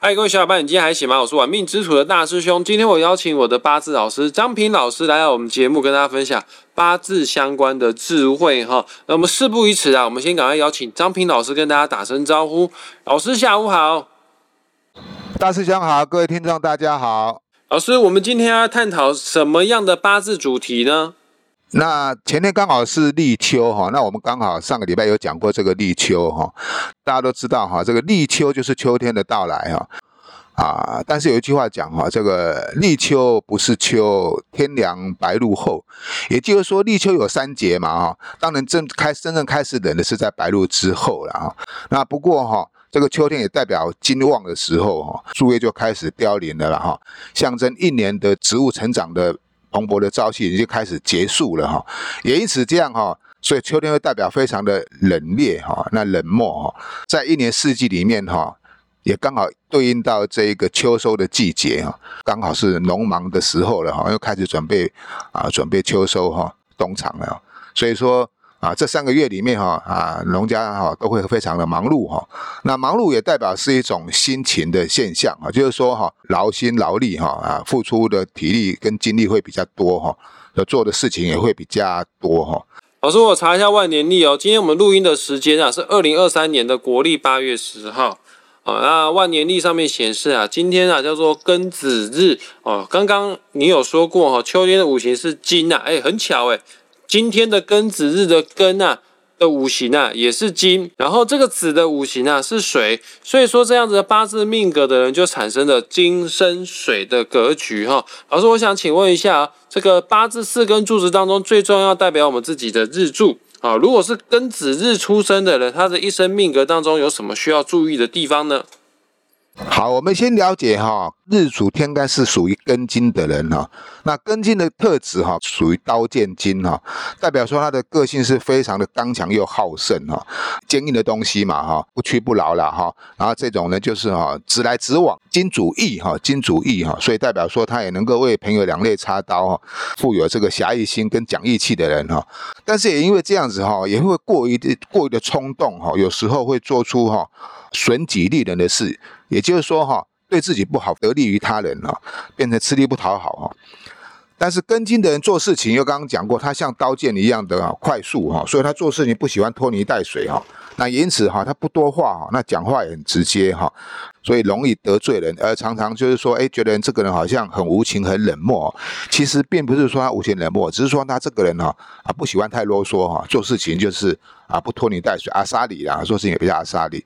嗨，各位小伙伴，你今天还行吗？我是玩命之徒的大师兄。今天我邀请我的八字老师张平老师来到我们节目，跟大家分享八字相关的智慧哈。那我们事不宜迟啊，我们先赶快邀请张平老师跟大家打声招呼。老师下午好，大师兄好，各位听众大家好。老师，我们今天要探讨什么样的八字主题呢？那前天刚好是立秋哈，那我们刚好上个礼拜有讲过这个立秋哈，大家都知道哈，这个立秋就是秋天的到来哈啊，但是有一句话讲哈，这个立秋不是秋，天凉白露后，也就是说立秋有三节嘛哈，当然正开真正开始冷的是在白露之后了哈，那不过哈，这个秋天也代表金旺的时候哈，树叶就开始凋零了了哈，象征一年的植物成长的。蓬勃的朝气已经开始结束了哈，也因此这样哈，所以秋天会代表非常的冷冽哈，那冷漠哈，在一年四季里面哈，也刚好对应到这一个秋收的季节哈，刚好是农忙的时候了哈，又开始准备啊，准备秋收哈，冬藏了，所以说。啊，这三个月里面哈啊，农家哈都会非常的忙碌哈。那忙碌也代表是一种辛勤的现象啊，就是说哈，劳心劳力哈啊，付出的体力跟精力会比较多哈，要做的事情也会比较多哈。老师，我查一下万年历哦，今天我们录音的时间啊是二零二三年的国历八月十号啊。那万年历上面显示啊，今天啊叫做庚子日哦。刚刚你有说过哈，秋天的五行是金呐，哎，很巧哎。今天的庚子日的庚啊的五行啊也是金，然后这个子的五行啊是水，所以说这样子的八字命格的人就产生了金生水的格局哈。老师，我想请问一下，这个八字四根柱子当中最重要代表我们自己的日柱啊，如果是庚子日出生的人，他的一生命格当中有什么需要注意的地方呢？好，我们先了解哈，日主天干是属于庚金的人哈。那庚金的特质哈，属于刀剑金哈，代表说他的个性是非常的刚强又好胜哈，坚硬的东西嘛哈，不屈不挠了哈。然后这种呢，就是哈，直来直往，金主义哈，金主义哈，所以代表说他也能够为朋友两肋插刀哈，富有这个侠义心跟讲义气的人哈。但是也因为这样子哈，也会过于的过于的冲动哈，有时候会做出哈损己利人的事。也就是说，哈，对自己不好，得利于他人啊，变成吃力不讨好哈。但是根金的人做事情，又刚刚讲过，他像刀剑一样的快速哈，所以他做事情不喜欢拖泥带水哈。那因此哈，他不多话哈，那讲话也很直接哈，所以容易得罪人，而常常就是说，哎，觉得这个人好像很无情、很冷漠。其实并不是说他无情冷漠，只是说他这个人哈啊，不喜欢太啰嗦哈，做事情就是啊不拖泥带水，阿沙里啦，做事情也比较阿沙里。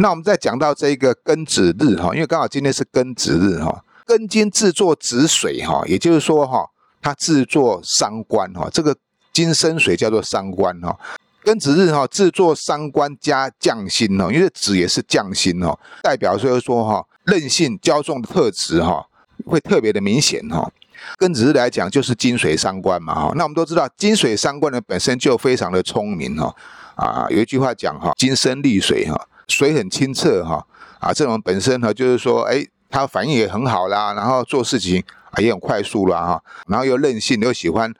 那我们再讲到这个庚子日哈，因为刚好今天是庚子日哈，庚金制作子水哈，也就是说哈，它制作三官哈，这个金生水叫做三官哈，庚子日哈制作三官加将星哦，因为子也是匠心哦，代表就是说哈，任性骄纵的特质哈，会特别的明显哈。庚子日来讲就是金水三官嘛哈，那我们都知道金水三官呢本身就非常的聪明哈，啊有一句话讲哈，金生丽水哈。水很清澈哈啊，这种本身呢，就是说，哎，他反应也很好啦，然后做事情啊也很快速啦哈，然后又任性又喜欢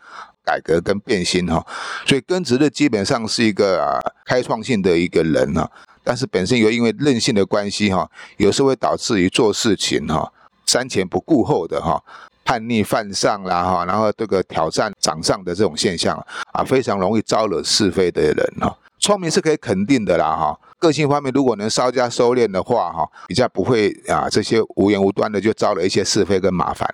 改革跟变心哈，所以庚子日基本上是一个啊开创性的一个人哈，但是本身又因为任性的关系哈，有时候会导致于做事情哈三前不顾后的哈，叛逆犯上啦哈，然后这个挑战掌上的这种现象啊，非常容易招惹是非的人哈。聪明是可以肯定的啦，哈，个性方面如果能稍加收敛的话，哈，比较不会啊这些无缘无端的就招了一些是非跟麻烦。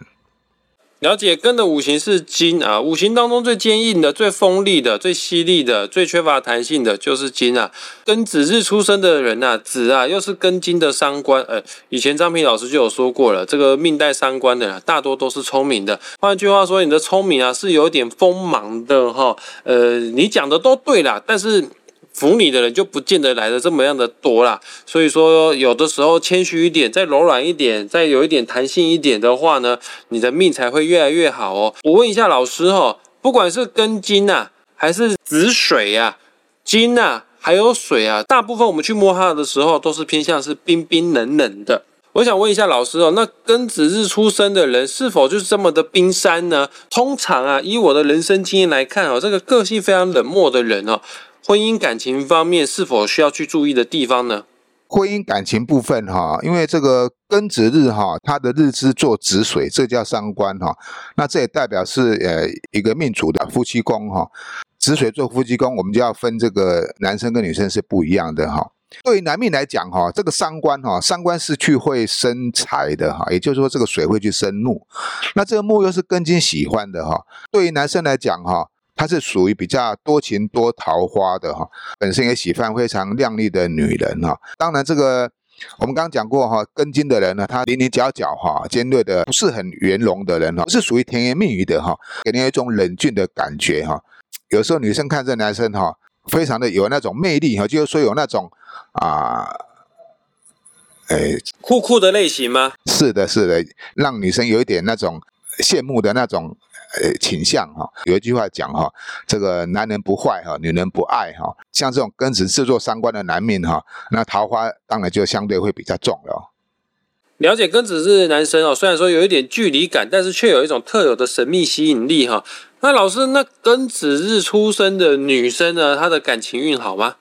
了解根的五行是金啊，五行当中最坚硬的、最锋利的、最犀利的、最缺乏弹性的就是金啊。跟子日出生的人呐，子啊又是跟金的伤官，呃，以前张平老师就有说过了，这个命带伤官的大多都是聪明的。换句话说，你的聪明啊是有点锋芒的哈，呃，你讲的都对啦，但是。服你的人就不见得来的这么样的多啦，所以说有的时候谦虚一点，再柔软一点，再有一点弹性一点的话呢，你的命才会越来越好哦。我问一下老师哦，不管是根金呐，还是子水呀，金呐，还有水啊，大部分我们去摸它的时候，都是偏向是冰冰冷冷的。我想问一下老师哦，那庚子日出生的人是否就是这么的冰山呢？通常啊，以我的人生经验来看哦，这个个性非常冷漠的人哦。婚姻感情方面是否需要去注意的地方呢？婚姻感情部分哈，因为这个庚子日哈，它的日支做子水，这叫伤官哈。那这也代表是呃一个命主的夫妻宫哈。子水做夫妻宫，我们就要分这个男生跟女生是不一样的哈。对于男命来讲哈，这个伤官哈，伤官是去会生财的哈，也就是说这个水会去生木，那这个木又是根金喜欢的哈。对于男生来讲哈。她是属于比较多情多桃花的哈，本身也喜欢非常靓丽的女人哈。当然，这个我们刚刚讲过哈，根金的人呢，他棱棱角角哈，尖锐的不是很圆融的人哈，是属于甜言蜜语的哈，给人一种冷峻的感觉哈。有时候女生看这男生哈，非常的有那种魅力哈，就是说有那种啊，哎，酷酷的类型吗？是的，是的，让女生有一点那种羡慕的那种。呃，倾向哈，有一句话讲哈，这个男人不坏哈，女人不爱哈，像这种庚子制作三观的男命哈，那桃花当然就相对会比较重了。了解庚子日男生哦，虽然说有一点距离感，但是却有一种特有的神秘吸引力哈。那老师，那庚子日出生的女生呢，她的感情运好吗？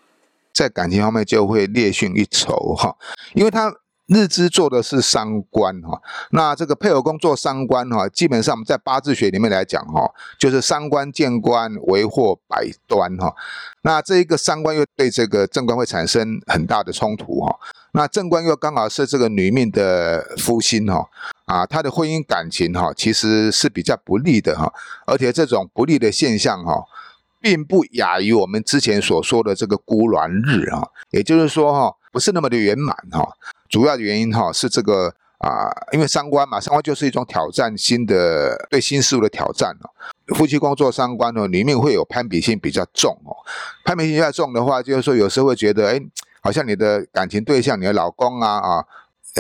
在感情方面就会略逊一筹哈，因为她。日支做的是伤官哈，那这个配偶宫做伤官哈，基本上我们在八字学里面来讲哈，就是伤官见官为祸百端哈。那这一个伤官又对这个正官会产生很大的冲突哈。那正官又刚好是这个女命的夫星哈，啊，她的婚姻感情哈其实是比较不利的哈，而且这种不利的现象哈，并不亚于我们之前所说的这个孤鸾日啊，也就是说哈，不是那么的圆满哈。主要的原因哈是这个啊，因为三观嘛，三观就是一种挑战新的对新事物的挑战哦。夫妻工作三观呢，里面会有攀比心比较重哦。攀比心比较重的话，就是说有时候会觉得，哎，好像你的感情对象，你的老公啊啊。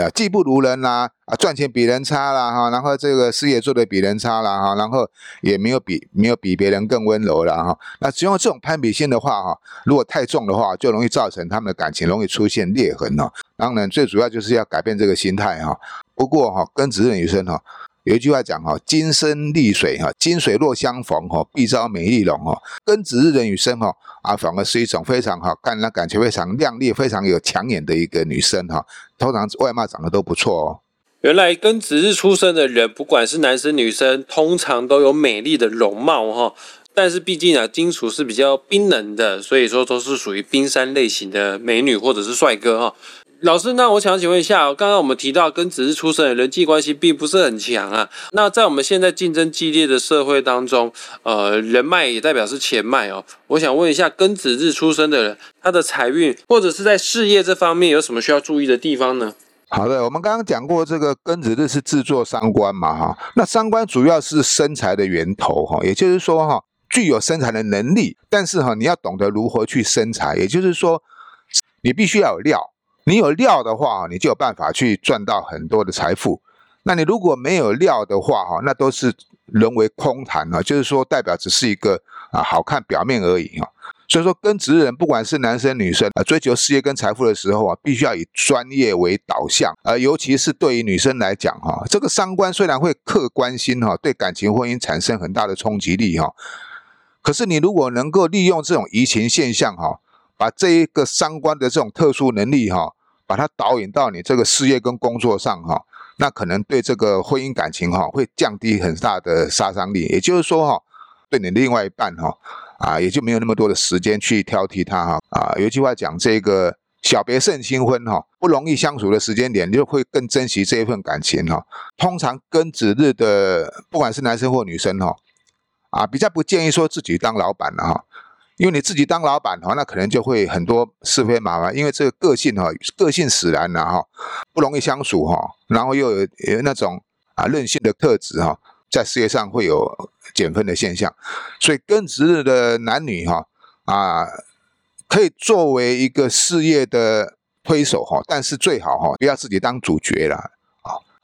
啊，技不如人啦，啊，赚钱比人差啦，哈，然后这个事业做的比人差啦，哈，然后也没有比没有比别人更温柔了，哈。那只用这种攀比心的话，哈，如果太重的话，就容易造成他们的感情容易出现裂痕哦。当然，最主要就是要改变这个心态哈。不过哈，跟子的女生哈。有一句话讲哈，金生丽水哈，金水若相逢哈，必招美丽容哈。庚子日的女生哈，啊，反而是一种非常好看，那感觉非常靓丽、非常有抢眼的一个女生哈。通常外貌长得都不错哦。原来庚子日出生的人，不管是男生女生，通常都有美丽的容貌哈。但是毕竟啊，金属是比较冰冷的，所以说都是属于冰山类型的美女或者是帅哥哈。老师，那我想请问一下，刚刚我们提到跟子日出生的人际关系并不是很强啊。那在我们现在竞争激烈的社会当中，呃，人脉也代表是钱脉哦。我想问一下，庚子日出生的人，他的财运或者是在事业这方面有什么需要注意的地方呢？好的，我们刚刚讲过，这个庚子日是制作三官嘛，哈。那三官主要是生财的源头，哈，也就是说，哈，具有生财的能力，但是哈，你要懂得如何去生财，也就是说，你必须要有料。你有料的话，你就有办法去赚到很多的财富。那你如果没有料的话，哈，那都是沦为空谈啊，就是说代表只是一个啊好看表面而已啊。所以说，跟职人不管是男生女生啊，追求事业跟财富的时候啊，必须要以专业为导向。呃，尤其是对于女生来讲，哈，这个三观虽然会客观心哈，对感情婚姻产生很大的冲击力哈，可是你如果能够利用这种移情现象哈。把这一个三观的这种特殊能力哈，把它导引到你这个事业跟工作上哈，那可能对这个婚姻感情哈会降低很大的杀伤力。也就是说哈，对你另外一半哈啊，也就没有那么多的时间去挑剔他哈啊。有句话讲，这个小别胜新婚哈，不容易相处的时间点，就会更珍惜这一份感情哈。通常庚子日的，不管是男生或女生哈啊，比较不建议说自己当老板了哈。因为你自己当老板的话，那可能就会很多是非麻烦。因为这个个性哈，个性使然的哈，不容易相处哈，然后又有有那种啊任性的特质哈，在事业上会有减分的现象。所以庚子日的男女哈啊，可以作为一个事业的推手哈，但是最好哈不要自己当主角了。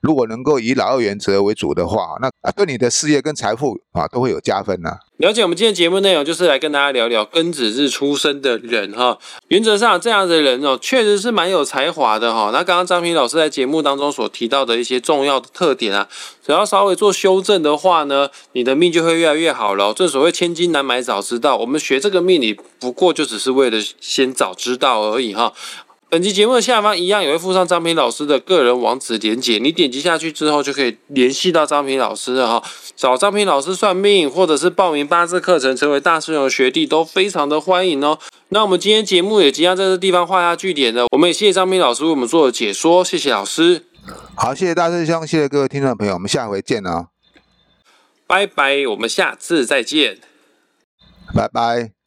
如果能够以老二原则为主的话，那啊对你的事业跟财富啊都会有加分呢。了解我们今天节目内容，就是来跟大家聊聊庚子日出生的人哈。原则上这样的人哦，确实是蛮有才华的哈。那刚刚张平老师在节目当中所提到的一些重要的特点啊，只要稍微做修正的话呢，你的命就会越来越好了。正所谓千金难买早知道，我们学这个命理不过就只是为了先早知道而已哈。本期节目的下方一样也会附上张平老师的个人网址连接，你点击下去之后就可以联系到张平老师了哈。找张平老师算命，或者是报名八字课程，成为大师兄的学弟都非常的欢迎哦。那我们今天节目也即将在这地方画下句点了，我们也谢谢张平老师为我们做的解说，谢谢老师。好，谢谢大师兄，谢谢各位听众朋友，我们下回见哦，拜拜，我们下次再见。拜拜。